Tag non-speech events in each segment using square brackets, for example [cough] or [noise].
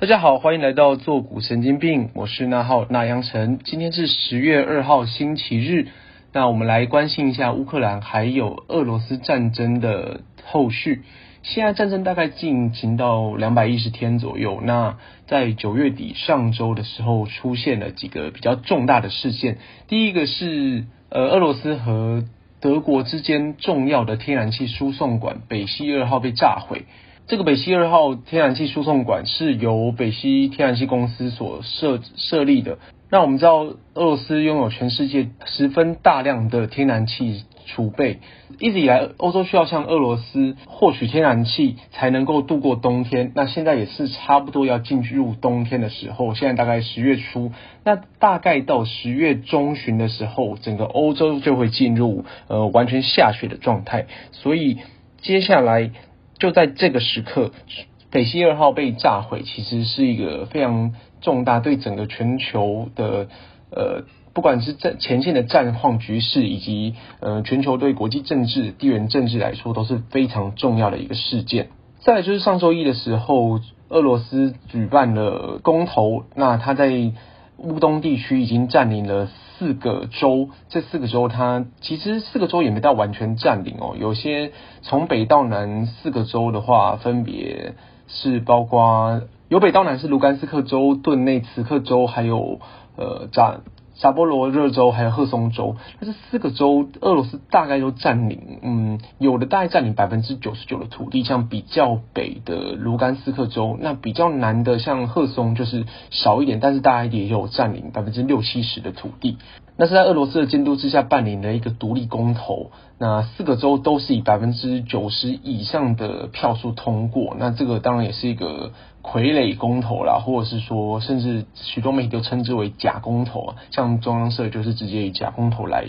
大家好，欢迎来到坐骨神经病，我是那浩那阳成。今天是十月二号星期日，那我们来关心一下乌克兰还有俄罗斯战争的后续。现在战争大概进行到两百一十天左右。那在九月底上周的时候，出现了几个比较重大的事件。第一个是呃，俄罗斯和德国之间重要的天然气输送管北溪二号被炸毁。这个北溪二号天然气输送管是由北溪天然气公司所设设立的。那我们知道，俄罗斯拥有全世界十分大量的天然气储备，一直以来，欧洲需要向俄罗斯获取天然气才能够度过冬天。那现在也是差不多要进入冬天的时候，现在大概十月初，那大概到十月中旬的时候，整个欧洲就会进入呃完全下雪的状态。所以接下来。就在这个时刻，北溪二号被炸毁，其实是一个非常重大，对整个全球的呃，不管是战前线的战况局势，以及呃全球对国际政治、地缘政治来说，都是非常重要的一个事件。再来就是上周一的时候，俄罗斯举办了公投，那他在乌东地区已经占领了。四个州，这四个州它其实四个州也没到完全占领哦。有些从北到南四个州的话，分别是包括由北到南是卢甘斯克州、顿内茨克州，还有呃占。扎波罗热州还有赫松州，那这四个州，俄罗斯大概都占领，嗯，有的大概占领百分之九十九的土地，像比较北的卢甘斯克州，那比较南的像赫松就是少一点，但是大概也有占领百分之六七十的土地。那是在俄罗斯的监督之下办理的一个独立公投，那四个州都是以百分之九十以上的票数通过，那这个当然也是一个傀儡公投啦，或者是说，甚至许多媒体都称之为假公投啊，像中央社就是直接以假公投来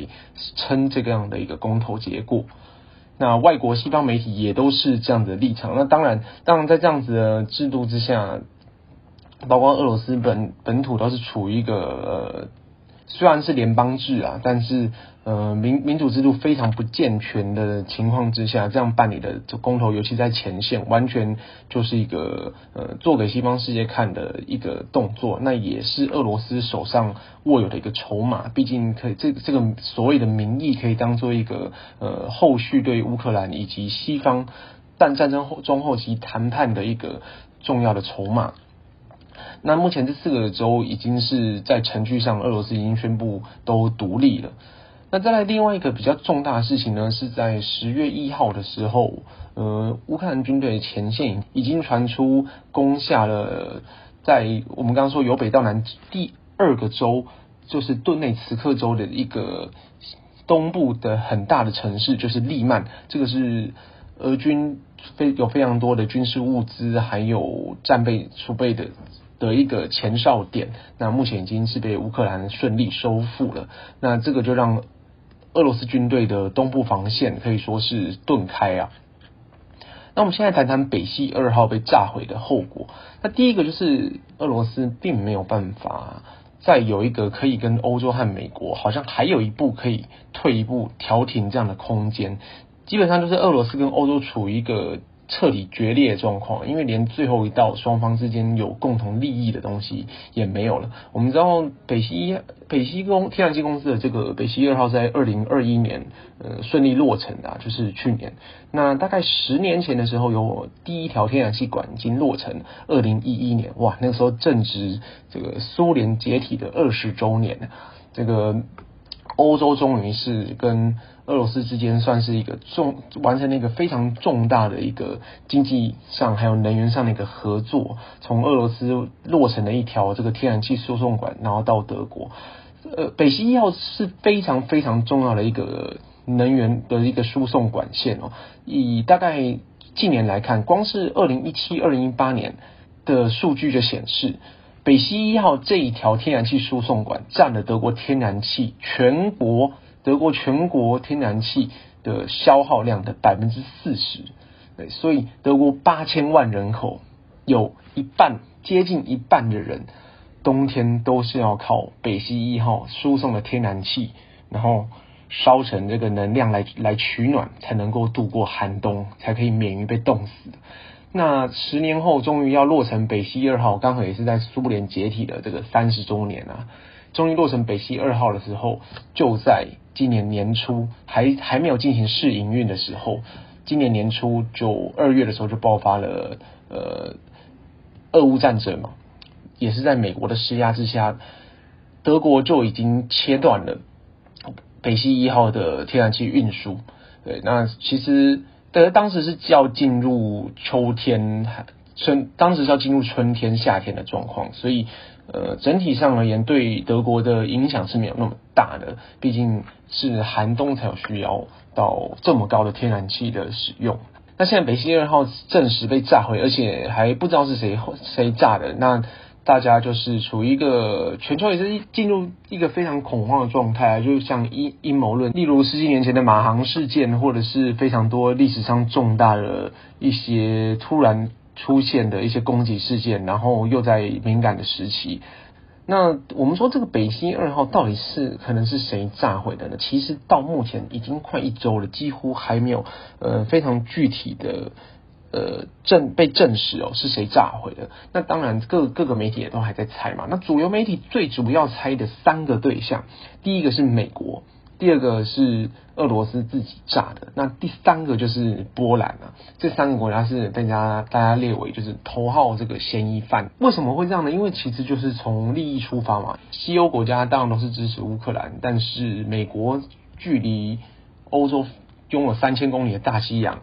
称这个样的一个公投结果。那外国西方媒体也都是这样的立场。那当然，当然在这样子的制度之下，包括俄罗斯本本土都是处于一个呃。虽然是联邦制啊，但是呃民民主制度非常不健全的情况之下，这样办理的这公投，尤其在前线，完全就是一个呃做给西方世界看的一个动作。那也是俄罗斯手上握有的一个筹码，毕竟可以这这个所谓的民意可以当做一个呃后续对乌克兰以及西方但战争后中后期谈判的一个重要的筹码。那目前这四个州已经是在程序上，俄罗斯已经宣布都独立了。那再来另外一个比较重大的事情呢，是在十月一号的时候，呃，乌克兰军队前线已经传出攻下了在我们刚刚说由北到南第二个州，就是顿内茨克州的一个东部的很大的城市，就是利曼。这个是俄军非有非常多的军事物资还有战备储备的。的一个前哨点，那目前已经是被乌克兰顺利收复了。那这个就让俄罗斯军队的东部防线可以说是顿开啊。那我们现在谈谈北溪二号被炸毁的后果。那第一个就是俄罗斯并没有办法再有一个可以跟欧洲和美国好像还有一步可以退一步调停这样的空间，基本上就是俄罗斯跟欧洲处于一个。彻底决裂的状况，因为连最后一道双方之间有共同利益的东西也没有了。我们知道北溪北溪公天然气公司的这个北溪二号在二零二一年呃顺利落成的，就是去年。那大概十年前的时候，有第一条天然气管已经落成，二零一一年，哇，那个时候正值这个苏联解体的二十周年，这个。欧洲终于是跟俄罗斯之间算是一个重完成了一个非常重大的一个经济上还有能源上的一个合作，从俄罗斯落成了一条这个天然气输送管，然后到德国。呃，北溪一号是非常非常重要的一个能源的一个输送管线哦。以大概近年来看，光是二零一七、二零一八年的数据就显示。北溪一号这一条天然气输送管占了德国天然气全国德国全国天然气的消耗量的百分之四十，对，所以德国八千万人口有一半接近一半的人冬天都是要靠北溪一号输送的天然气，然后烧成这个能量来来取暖，才能够度过寒冬，才可以免于被冻死。那十年后终于要落成北溪二号，刚好也是在苏联解体的这个三十周年啊。终于落成北溪二号的时候，就在今年年初，还还没有进行试营运的时候，今年年初就二月的时候就爆发了呃俄乌战争嘛，也是在美国的施压之下，德国就已经切断了北溪一号的天然气运输。对，那其实对，当时是要进入秋天春，当时是要进入春天夏天的状况，所以。呃，整体上而言，对德国的影响是没有那么大的，毕竟是寒冬才有需要到这么高的天然气的使用。那现在北溪二号证实被炸毁，而且还不知道是谁谁炸的，那大家就是处于一个全球也是进入一个非常恐慌的状态，就像阴阴谋论，例如十几年前的马航事件，或者是非常多历史上重大的一些突然。出现的一些攻击事件，然后又在敏感的时期，那我们说这个北溪二号到底是可能是谁炸毁的呢？其实到目前已经快一周了，几乎还没有呃非常具体的呃证被证实哦是谁炸毁的。那当然各各个媒体也都还在猜嘛。那主流媒体最主要猜的三个对象，第一个是美国。第二个是俄罗斯自己炸的，那第三个就是波兰啊，这三个国家是被大家大家列为就是头号这个嫌疑犯。为什么会这样呢？因为其实就是从利益出发嘛。西欧国家当然都是支持乌克兰，但是美国距离欧洲拥有三千公里的大西洋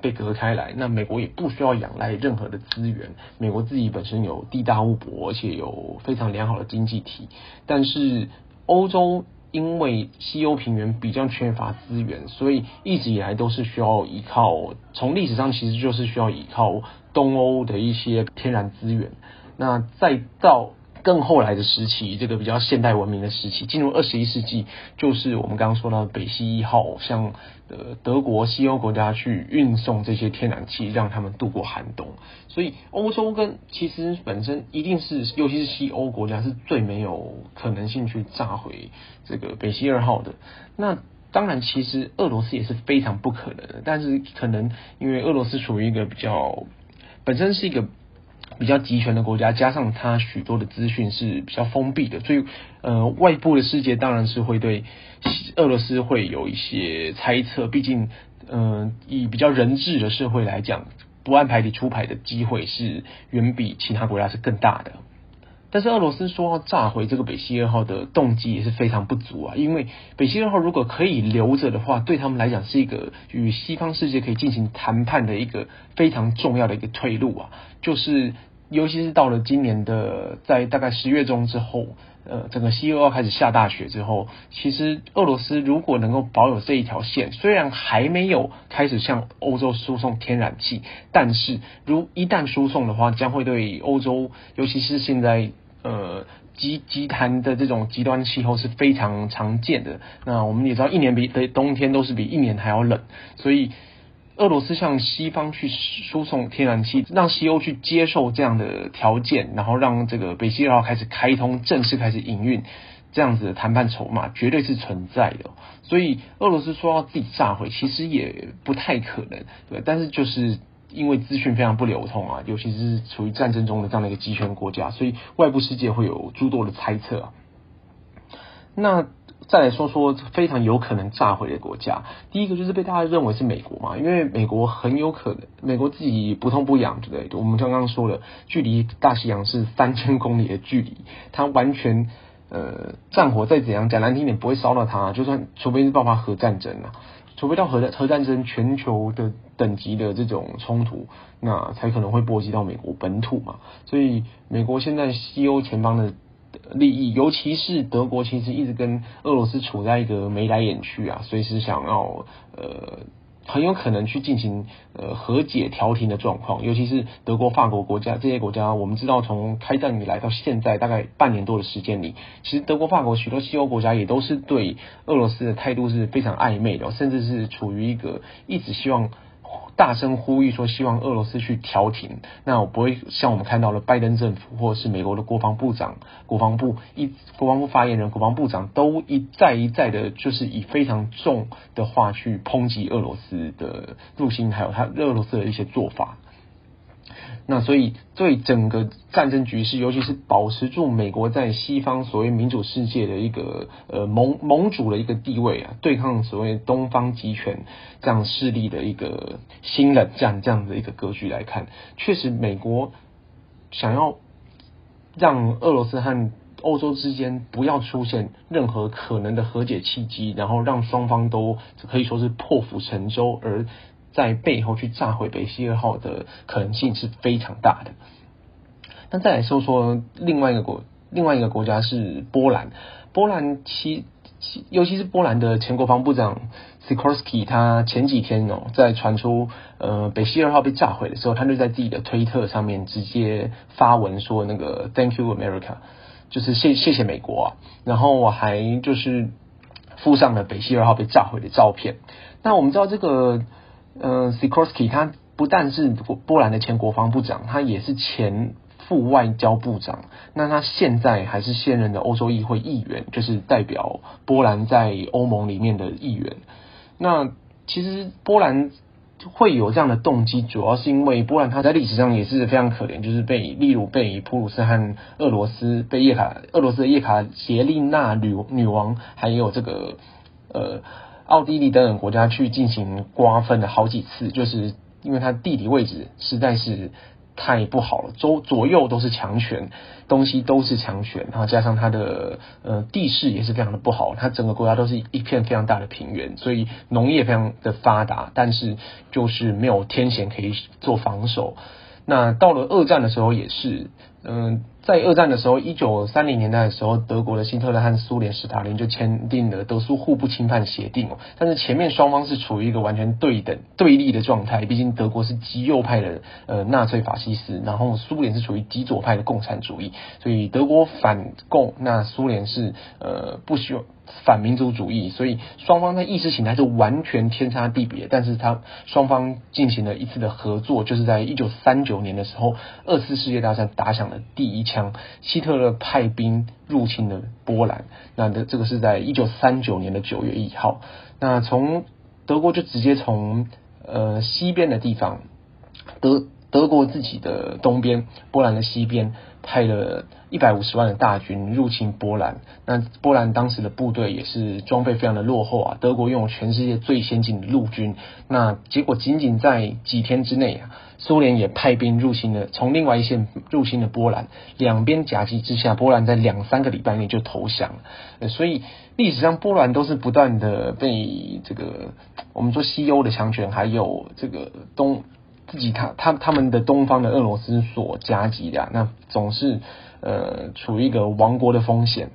被隔开来，那美国也不需要仰赖任何的资源。美国自己本身有地大物博，而且有非常良好的经济体，但是欧洲。因为西欧平原比较缺乏资源，所以一直以来都是需要依靠。从历史上其实就是需要依靠东欧的一些天然资源。那再到更后来的时期，这个比较现代文明的时期，进入二十一世纪，就是我们刚刚说到的北溪一号，像呃德国、西欧国家去运送这些天然气，让他们度过寒冬。所以欧洲跟其实本身一定是，尤其是西欧国家是最没有可能性去炸毁这个北溪二号的。那当然，其实俄罗斯也是非常不可能的，但是可能因为俄罗斯属于一个比较本身是一个。比较集权的国家，加上它许多的资讯是比较封闭的，所以呃，外部的世界当然是会对俄罗斯会有一些猜测。毕竟，嗯、以比较人治的社会来讲，不按牌理出牌的机会是远比其他国家是更大的。但是俄罗斯说要炸毁这个北溪二号的动机也是非常不足啊，因为北溪二号如果可以留着的话，对他们来讲是一个与西方世界可以进行谈判的一个非常重要的一个退路啊。就是尤其是到了今年的在大概十月中之后，呃，整个西欧要开始下大雪之后，其实俄罗斯如果能够保有这一条线，虽然还没有开始向欧洲输送天然气，但是如一旦输送的话，将会对欧洲，尤其是现在。呃，极极寒的这种极端气候是非常常见的。那我们也知道，一年比的冬天都是比一年还要冷，所以俄罗斯向西方去输送天然气，让西欧去接受这样的条件，然后让这个北溪二号开始开通，正式开始营运，这样子的谈判筹码绝对是存在的。所以俄罗斯说要自己炸毁，其实也不太可能，对，但是就是。因为资讯非常不流通啊，尤其是处于战争中的这样的一个集权国家，所以外部世界会有诸多的猜测啊。那再来说说非常有可能炸毁的国家，第一个就是被大家认为是美国嘛，因为美国很有可能，美国自己不痛不痒，对不对？我们刚刚说了，距离大西洋是三千公里的距离，它完全呃战火再怎样讲难听点不会烧到它，就算除非是爆发核战争啊。除非到核核战争全球的等级的这种冲突，那才可能会波及到美国本土嘛。所以美国现在西欧前方的利益，尤其是德国，其实一直跟俄罗斯处在一个眉来眼去啊，随时想要呃。很有可能去进行呃和解调停的状况，尤其是德国、法国国家这些国家，我们知道从开战以来到现在大概半年多的时间里，其实德国、法国许多西欧国家也都是对俄罗斯的态度是非常暧昧的，甚至是处于一个一直希望。大声呼吁说，希望俄罗斯去调停。那我不会像我们看到了拜登政府或者是美国的国防部长、国防部一国防部发言人、国防部长都一再一再的，就是以非常重的话去抨击俄罗斯的入侵，还有他俄罗斯的一些做法。那所以对整个战争局势，尤其是保持住美国在西方所谓民主世界的一个呃盟盟主的一个地位啊，对抗所谓东方集权这样势力的一个新冷战这样的一个格局来看，确实美国想要让俄罗斯和欧洲之间不要出现任何可能的和解契机，然后让双方都可以说是破釜沉舟，而在背后去炸毁北溪二号的可能性是非常大的。那再来说说另外一个国，另外一个国家是波兰。波兰其其尤其是波兰的前国防部长 Sikorski，他前几天哦，在传出呃北溪二号被炸毁的时候，他就在自己的推特上面直接发文说那个 Thank you America。就是谢谢谢美国啊，然后我还就是附上了北溪二号被炸毁的照片。那我们知道这个呃 Sikorsky 他不但是波兰的前国防部长，他也是前副外交部长。那他现在还是现任的欧洲议会议员，就是代表波兰在欧盟里面的议员。那其实波兰。会有这样的动机，主要是因为波兰它在历史上也是非常可怜，就是被例如被普鲁士和俄罗斯被叶卡俄罗斯的叶卡捷琳娜女女王，还有这个呃奥地利等等国家去进行瓜分了好几次，就是因为它地理位置实在是。太不好了，周左右都是强权，东西都是强权，然后加上它的呃地势也是非常的不好，它整个国家都是一片非常大的平原，所以农业非常的发达，但是就是没有天险可以做防守。那到了二战的时候也是，嗯。在二战的时候，一九三零年代的时候，德国的希特勒和苏联史达林就签订了德苏互不侵犯协定哦。但是前面双方是处于一个完全对等对立的状态，毕竟德国是极右派的呃纳粹法西斯，然后苏联是处于极左派的共产主义，所以德国反共，那苏联是呃不需要。反民族主义，所以双方在意识形态是完全天差地别。但是他双方进行了一次的合作，就是在一九三九年的时候，二次世界大战打响了第一枪，希特勒派兵入侵了波兰。那的这个是在一九三九年的九月一号。那从德国就直接从呃西边的地方，德德国自己的东边，波兰的西边。派了一百五十万的大军入侵波兰，那波兰当时的部队也是装备非常的落后啊。德国拥有全世界最先进的陆军，那结果仅仅在几天之内啊，苏联也派兵入侵了，从另外一线入侵了波兰，两边夹击之下，波兰在两三个礼拜内就投降了。所以历史上波兰都是不断的被这个我们说西欧的强权，还有这个东。自己他他他们的东方的俄罗斯所夹击的，那总是呃处于一个亡国的风险。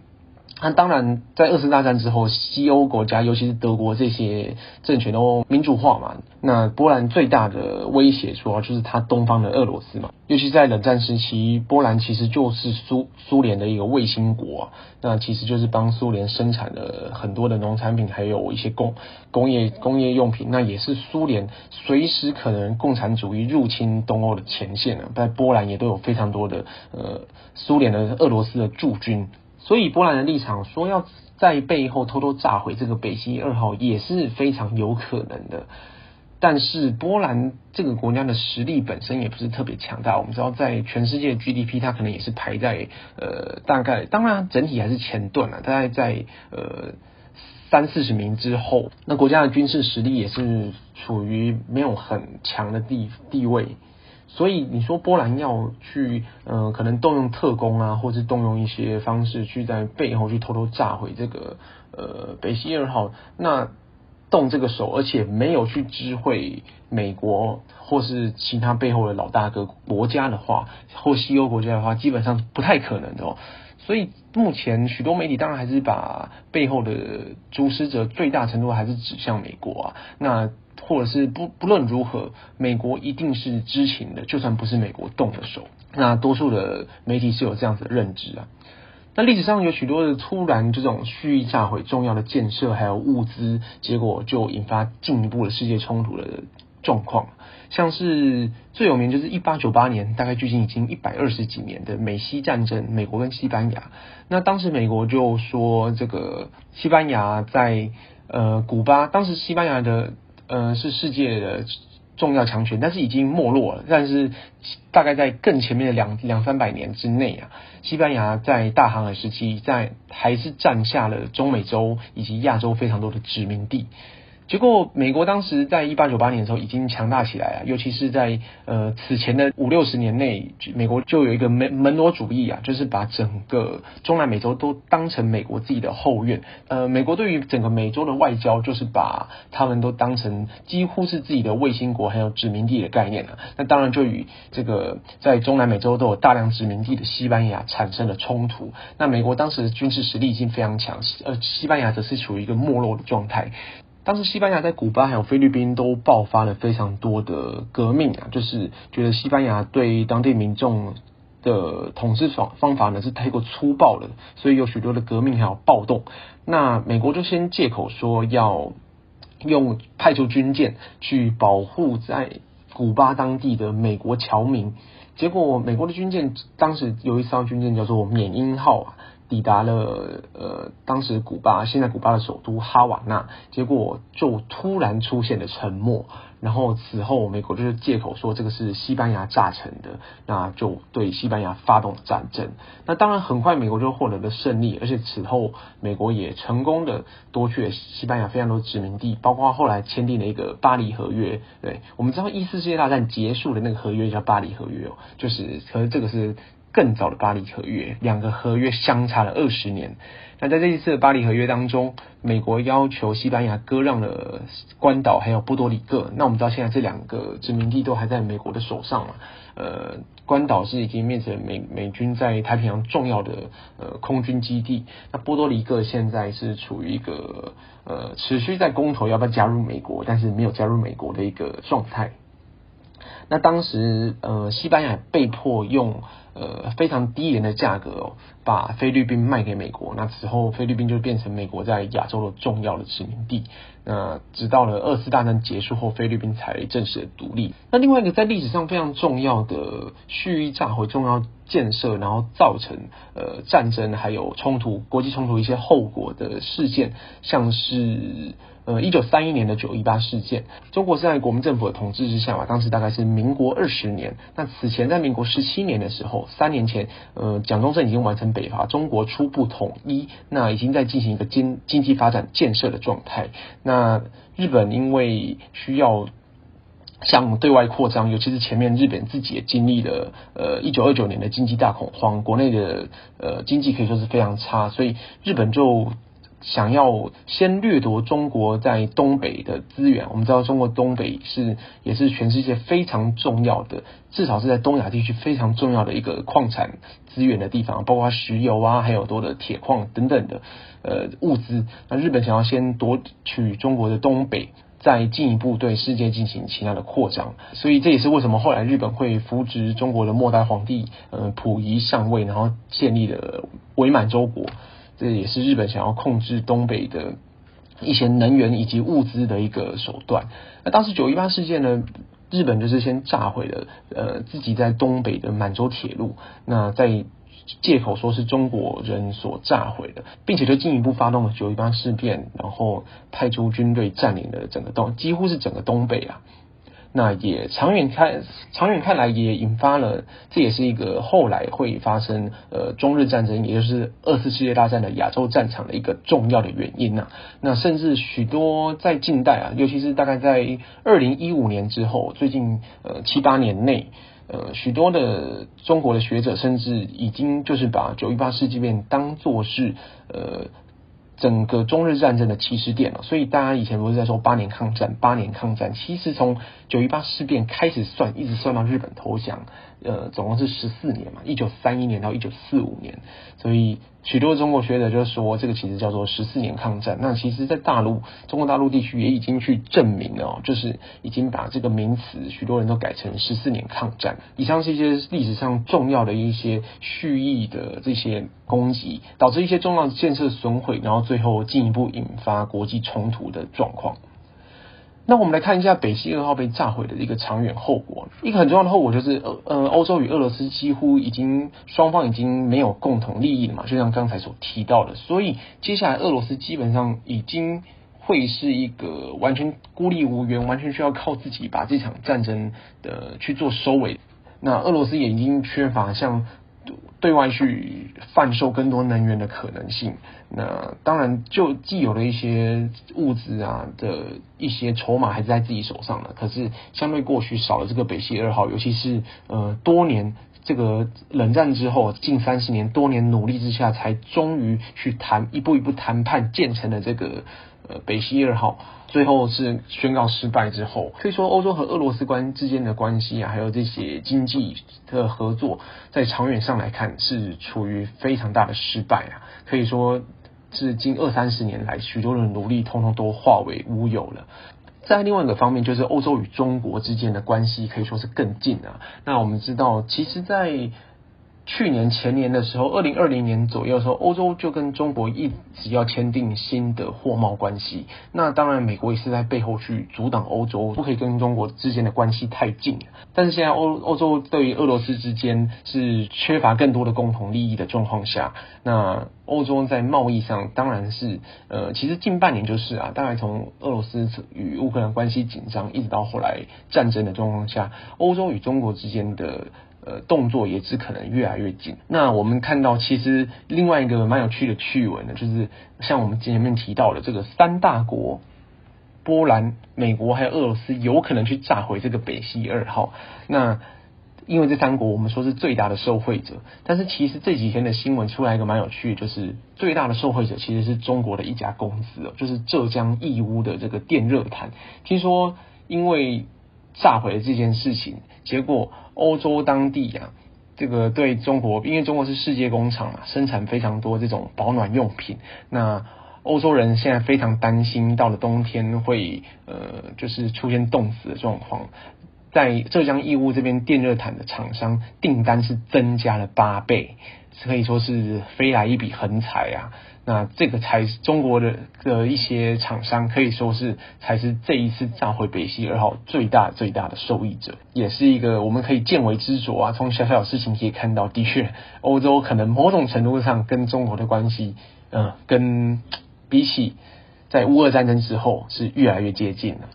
那当然，在二次大战之后，西欧国家，尤其是德国这些政权都民主化嘛。那波兰最大的威胁，主要就是它东方的俄罗斯嘛。尤其在冷战时期，波兰其实就是苏苏联的一个卫星国。那其实就是帮苏联生产了很多的农产品，还有一些工工业工业用品。那也是苏联随时可能共产主义入侵东欧的前线啊。在波兰也都有非常多的呃苏联的俄罗斯的驻军。所以波兰的立场说要在背后偷偷炸毁这个北溪二号也是非常有可能的，但是波兰这个国家的实力本身也不是特别强大。我们知道，在全世界 GDP，它可能也是排在呃大概，当然整体还是前段了，大概在呃三四十名之后。那国家的军事实力也是处于没有很强的地地位。所以你说波兰要去，呃，可能动用特工啊，或是动用一些方式去在背后去偷偷炸毁这个呃北溪二号，那动这个手，而且没有去知会美国或是其他背后的老大哥国家的话，或西欧国家的话，基本上不太可能的哦。所以目前许多媒体当然还是把背后的主使者最大程度还是指向美国啊，那。或者是不不论如何，美国一定是知情的，就算不是美国动的手，那多数的媒体是有这样子的认知啊。那历史上有许多的突然这种蓄意炸毁重要的建设还有物资，结果就引发进一步的世界冲突的状况，像是最有名就是一八九八年，大概距今已经一百二十几年的美西战争，美国跟西班牙。那当时美国就说这个西班牙在呃古巴，当时西班牙的。呃，是世界的重要强权，但是已经没落了。但是大概在更前面的两两三百年之内啊，西班牙在大航海时期在还是占下了中美洲以及亚洲非常多的殖民地。结果，美国当时在一八九八年的时候已经强大起来了，尤其是在呃此前的五六十年内，美国就有一个门门罗主义啊，就是把整个中南美洲都当成美国自己的后院。呃，美国对于整个美洲的外交，就是把他们都当成几乎是自己的卫星国，还有殖民地的概念了。那当然就与这个在中南美洲都有大量殖民地的西班牙产生了冲突。那美国当时的军事实力已经非常强，呃，西班牙则是处于一个没落的状态。当时西班牙在古巴还有菲律宾都爆发了非常多的革命啊，就是觉得西班牙对当地民众的统治方方法呢是太过粗暴了，所以有许多的革命还有暴动。那美国就先借口说要用派出军舰去保护在古巴当地的美国侨民，结果美国的军舰当时有一艘军舰叫做缅因号啊。抵达了呃，当时古巴，现在古巴的首都哈瓦那，结果就突然出现了沉没。然后此后，美国就是借口说这个是西班牙炸成的，那就对西班牙发动了战争。那当然，很快美国就获得了胜利，而且此后美国也成功的夺取了西班牙非常多殖民地，包括后来签订了一个巴黎合约。对，我们知道一次世界大战结束的那个合约叫巴黎合约哦，就是可能这个是。更早的巴黎合约，两个合约相差了二十年。那在这一次的巴黎合约当中，美国要求西班牙割让了关岛还有波多黎各。那我们知道现在这两个殖民地都还在美国的手上嘛？呃，关岛是已经变成美美军在太平洋重要的呃空军基地。那波多黎各现在是处于一个呃持续在公投要不要加入美国，但是没有加入美国的一个状态。那当时呃西班牙被迫用。呃，非常低廉的价格哦，把菲律宾卖给美国。那此后，菲律宾就变成美国在亚洲的重要的殖民地。那直到了二次大战结束后，菲律宾才正式的独立。那另外一个在历史上非常重要的蓄意炸毁重要建设，然后造成呃战争还有冲突、国际冲突一些后果的事件，像是。呃，一九三一年的九一八事件，中国是在国民政府的统治之下嘛，当时大概是民国二十年。那此前在民国十七年的时候，三年前，呃，蒋中正已经完成北伐，中国初步统一，那已经在进行一个经经济发展建设的状态。那日本因为需要向对外扩张，尤其是前面日本自己也经历了呃一九二九年的经济大恐慌，国内的呃经济可以说是非常差，所以日本就。想要先掠夺中国在东北的资源，我们知道中国东北是也是全世界非常重要的，至少是在东亚地区非常重要的一个矿产资源的地方，包括石油啊，还有多的铁矿等等的呃物资。那日本想要先夺取中国的东北，再进一步对世界进行其他的扩张，所以这也是为什么后来日本会扶植中国的末代皇帝呃溥仪上位，然后建立了伪满洲国。这也是日本想要控制东北的一些能源以及物资的一个手段。那当时九一八事件呢，日本就是先炸毁了呃自己在东北的满洲铁路，那在借口说是中国人所炸毁的，并且就进一步发动了九一八事变，然后派出军队占领了整个东，几乎是整个东北啊。那也长远看，长远看来也引发了，这也是一个后来会发生呃中日战争，也就是二次世界大战的亚洲战场的一个重要的原因呐。那甚至许多在近代啊，尤其是大概在二零一五年之后，最近呃七八年内，呃许多的中国的学者甚至已经就是把九一八事件当作是呃。整个中日战争的起始点了，所以大家以前不是在说八年抗战，八年抗战，其实从九一八事变开始算，一直算到日本投降，呃，总共是十四年嘛，一九三一年到一九四五年，所以。许多中国学者就说，这个其实叫做十四年抗战。那其实，在大陆，中国大陆地区也已经去证明了，就是已经把这个名词，许多人都改成十四年抗战。以上是一些历史上重要的一些蓄意的这些攻击，导致一些重要的建设损毁，然后最后进一步引发国际冲突的状况。那我们来看一下北溪二号被炸毁的一个长远后果。一个很重要的后果就是，呃呃，欧洲与俄罗斯几乎已经双方已经没有共同利益了嘛，就像刚才所提到的。所以接下来俄罗斯基本上已经会是一个完全孤立无援，完全需要靠自己把这场战争的去做收尾。那俄罗斯也已经缺乏像对外去贩售更多能源的可能性。那当然，就既有的一些物资啊的一些筹码还是在自己手上的，可是相对过去少了这个北溪二号，尤其是呃多年这个冷战之后近三十年多年努力之下，才终于去谈一步一步谈判建成了这个呃北溪二号。最后是宣告失败之后，可以说欧洲和俄罗斯关之间的关系啊，还有这些经济的合作，在长远上来看是处于非常大的失败啊。可以说是近二三十年来许多人努力，通通都化为乌有了。在另外一个方面，就是欧洲与中国之间的关系可以说是更近啊。那我们知道，其实，在去年前年的时候，二零二零年左右的时候，欧洲就跟中国一直要签订新的货贸关系。那当然，美国也是在背后去阻挡欧洲，不可以跟中国之间的关系太近。但是现在欧欧洲对于俄罗斯之间是缺乏更多的共同利益的状况下，那欧洲在贸易上当然是呃，其实近半年就是啊，大概从俄罗斯与乌克兰关系紧张，一直到后来战争的状况下，欧洲与中国之间的。呃，动作也只可能越来越近。那我们看到，其实另外一个蛮有趣的趣闻呢，就是像我们前面提到的这个三大国，波兰、美国还有俄罗斯，有可能去炸毁这个北溪二号。那因为这三国我们说是最大的受惠者，但是其实这几天的新闻出来一个蛮有趣的，就是最大的受惠者其实是中国的一家公司哦，就是浙江义乌的这个电热毯。听说因为炸毁了这件事情，结果欧洲当地呀、啊，这个对中国，因为中国是世界工厂嘛，生产非常多这种保暖用品。那欧洲人现在非常担心，到了冬天会呃，就是出现冻死的状况。在浙江义乌这边电热毯的厂商订单是增加了八倍，可以说是飞来一笔横财啊。那这个才是中国的的一些厂商，可以说是才是这一次炸毁北溪二号最大最大的受益者，也是一个我们可以见微知著啊。从小小的事情可以看到，的确，欧洲可能某种程度上跟中国的关系，嗯、呃，跟 [tsk] 比起在乌俄战争之后是越来越接近了。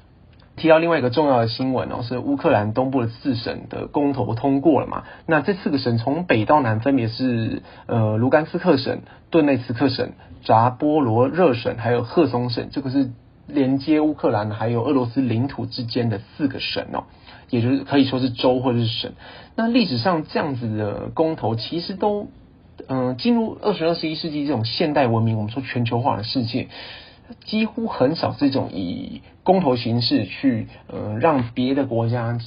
提到另外一个重要的新闻哦，是乌克兰东部的四省的公投通过了嘛？那这四个省从北到南分别是呃卢甘斯克省、顿内茨克省、扎波罗热省，还有赫松省，这个是连接乌克兰还有俄罗斯领土之间的四个省哦，也就是可以说是州或者是省。那历史上这样子的公投，其实都嗯、进入二十二、十一世纪这种现代文明，我们说全球化的世界。几乎很少这种以公投形式去呃让别的国家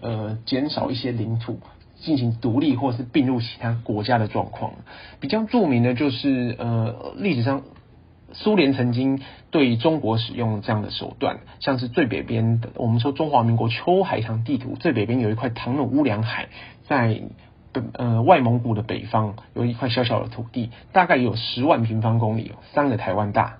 呃减少一些领土进行独立或是并入其他国家的状况。比较著名的就是呃历史上苏联曾经对中国使用这样的手段，像是最北边的我们说中华民国秋海棠地图最北边有一块唐努乌梁海，在呃外蒙古的北方有一块小小的土地，大概有十万平方公里，三个台湾大。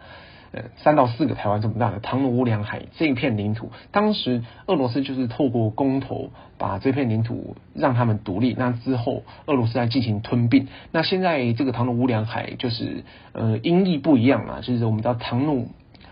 三到四个台湾这么大的唐努乌梁海这一片领土，当时俄罗斯就是透过公投把这片领土让他们独立，那之后俄罗斯在进行吞并。那现在这个唐努乌梁海就是呃音译不一样啊，就是我们知道唐努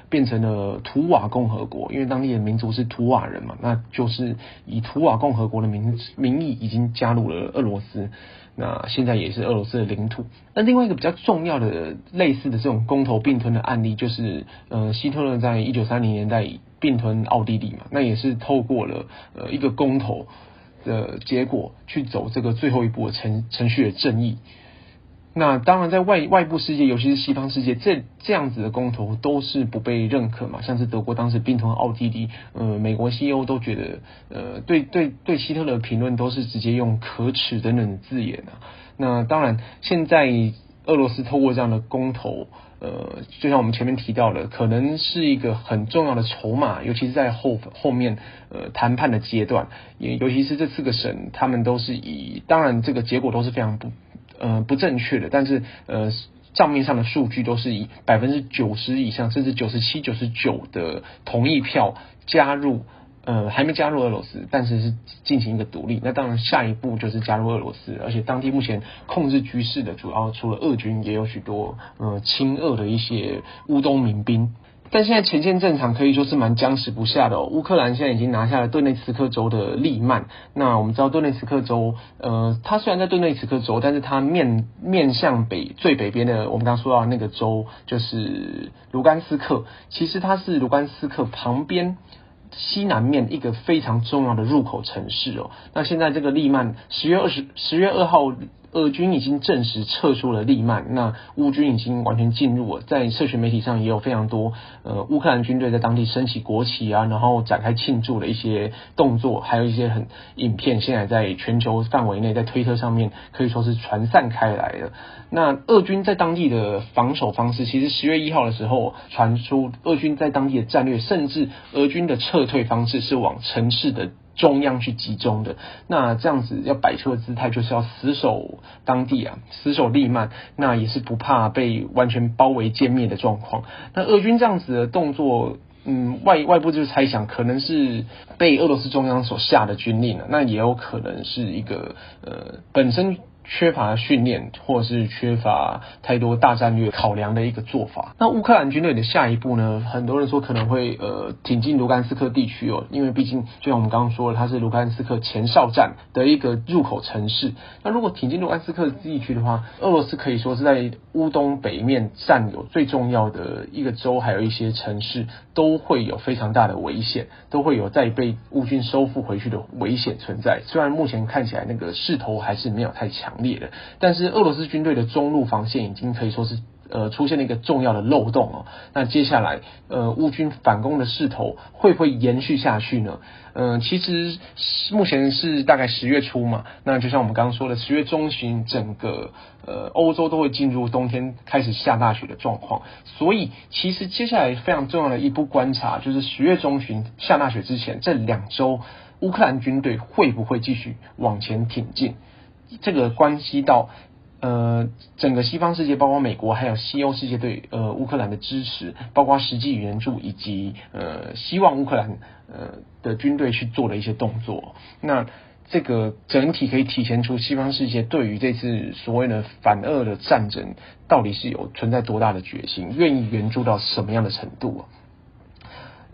变成了图瓦共和国，因为当地的民族是图瓦人嘛，那就是以图瓦共和国的名名义已经加入了俄罗斯。那现在也是俄罗斯的领土。那另外一个比较重要的类似的这种公投并吞的案例，就是呃希特勒在一九三零年代并吞奥地利嘛，那也是透过了呃一个公投的结果去走这个最后一步的程程序的正义。那当然，在外外部世界，尤其是西方世界，这这样子的公投都是不被认可嘛。像是德国当时并吞奥地利，呃，美国西欧都觉得，呃，对对对，希特勒的评论都是直接用可耻等等字眼啊。那当然，现在俄罗斯透过这样的公投，呃，就像我们前面提到的，可能是一个很重要的筹码，尤其是在后后面呃谈判的阶段，也尤其是这四个省，他们都是以，当然这个结果都是非常不。呃，不正确的，但是呃，账面上的数据都是以百分之九十以上，甚至九十七、九十九的同意票加入，呃，还没加入俄罗斯，但是是进行一个独立。那当然，下一步就是加入俄罗斯，而且当地目前控制局势的主要除了俄军，也有许多呃亲俄的一些乌东民兵。但现在前线战场可以说是蛮僵持不下的哦。乌克兰现在已经拿下了顿内茨克州的利曼。那我们知道顿内茨克州，呃，它虽然在顿内茨克州，但是它面面向北最北边的，我们刚刚说到那个州就是卢甘斯克。其实它是卢甘斯克旁边西南面一个非常重要的入口城市哦。那现在这个利曼十月二十十月二号。俄军已经正式撤出了利曼，那乌军已经完全进入了。在社群媒体上也有非常多呃乌克兰军队在当地升起国旗啊，然后展开庆祝的一些动作，还有一些很影片，现在在全球范围内在推特上面可以说是传散开来的。那俄军在当地的防守方式，其实十月一号的时候传出俄军在当地的战略，甚至俄军的撤退方式是往城市的。中央去集中的，那这样子要摆出的姿态就是要死守当地啊，死守利曼，那也是不怕被完全包围歼灭的状况。那俄军这样子的动作，嗯，外外部就是猜想，可能是被俄罗斯中央所下的军令了，那也有可能是一个呃本身。缺乏训练，或是缺乏太多大战略考量的一个做法。那乌克兰军队的下一步呢？很多人说可能会呃挺进卢甘斯克地区哦，因为毕竟就像我们刚刚说了，它是卢甘斯克前哨站的一个入口城市。那如果挺进卢甘斯克地区的话，俄罗斯可以说是在乌东北面占有最重要的一个州，还有一些城市都会有非常大的危险，都会有再被乌军收复回去的危险存在。虽然目前看起来那个势头还是没有太强烈的，但是俄罗斯军队的中路防线已经可以说是呃出现了一个重要的漏洞哦。那接下来呃乌军反攻的势头会不会延续下去呢？嗯、呃，其实目前是大概十月初嘛，那就像我们刚刚说的，十月中旬整个呃欧洲都会进入冬天开始下大雪的状况，所以其实接下来非常重要的一步观察就是十月中旬下大雪之前这两周，乌克兰军队会不会继续往前挺进？这个关系到呃整个西方世界，包括美国还有西欧世界对呃乌克兰的支持，包括实际援助以及呃希望乌克兰呃的军队去做的一些动作。那这个整体可以体现出西方世界对于这次所谓的反俄的战争到底是有存在多大的决心，愿意援助到什么样的程度啊？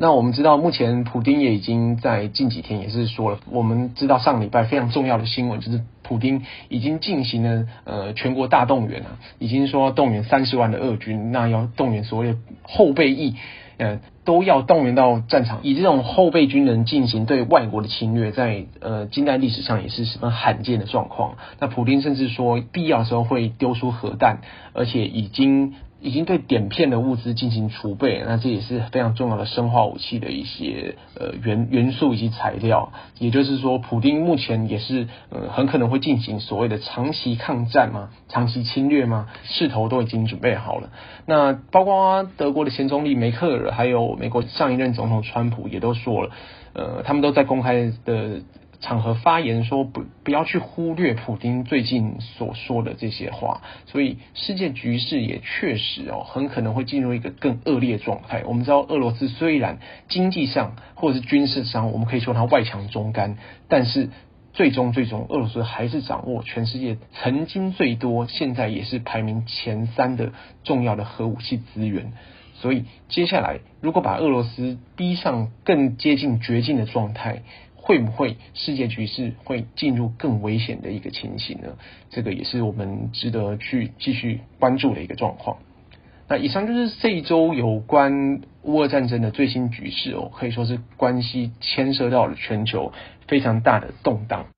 那我们知道，目前普丁也已经在近几天也是说了，我们知道上礼拜非常重要的新闻就是普丁已经进行了呃全国大动员啊，已经说动员三十万的俄军，那要动员所谓的后备役，呃都要动员到战场，以这种后备军人进行对外国的侵略，在呃近代历史上也是十分罕见的状况。那普丁甚至说必要的时候会丢出核弹，而且已经。已经对碘片的物资进行储备，那这也是非常重要的生化武器的一些呃元元素以及材料。也就是说，普丁目前也是呃很可能会进行所谓的长期抗战嘛，长期侵略嘛，势头都已经准备好了。那包括德国的前总理梅克尔，还有美国上一任总统川普也都说了，呃，他们都在公开的。场合发言说不不要去忽略普丁最近所说的这些话，所以世界局势也确实哦很可能会进入一个更恶劣状态。我们知道俄罗斯虽然经济上或者是军事上，我们可以说它外强中干，但是最终最终俄罗斯还是掌握全世界曾经最多，现在也是排名前三的重要的核武器资源。所以接下来如果把俄罗斯逼上更接近绝境的状态，会不会世界局势会进入更危险的一个情形呢？这个也是我们值得去继续关注的一个状况。那以上就是这一周有关乌俄战争的最新局势哦，可以说是关系牵涉到了全球非常大的动荡。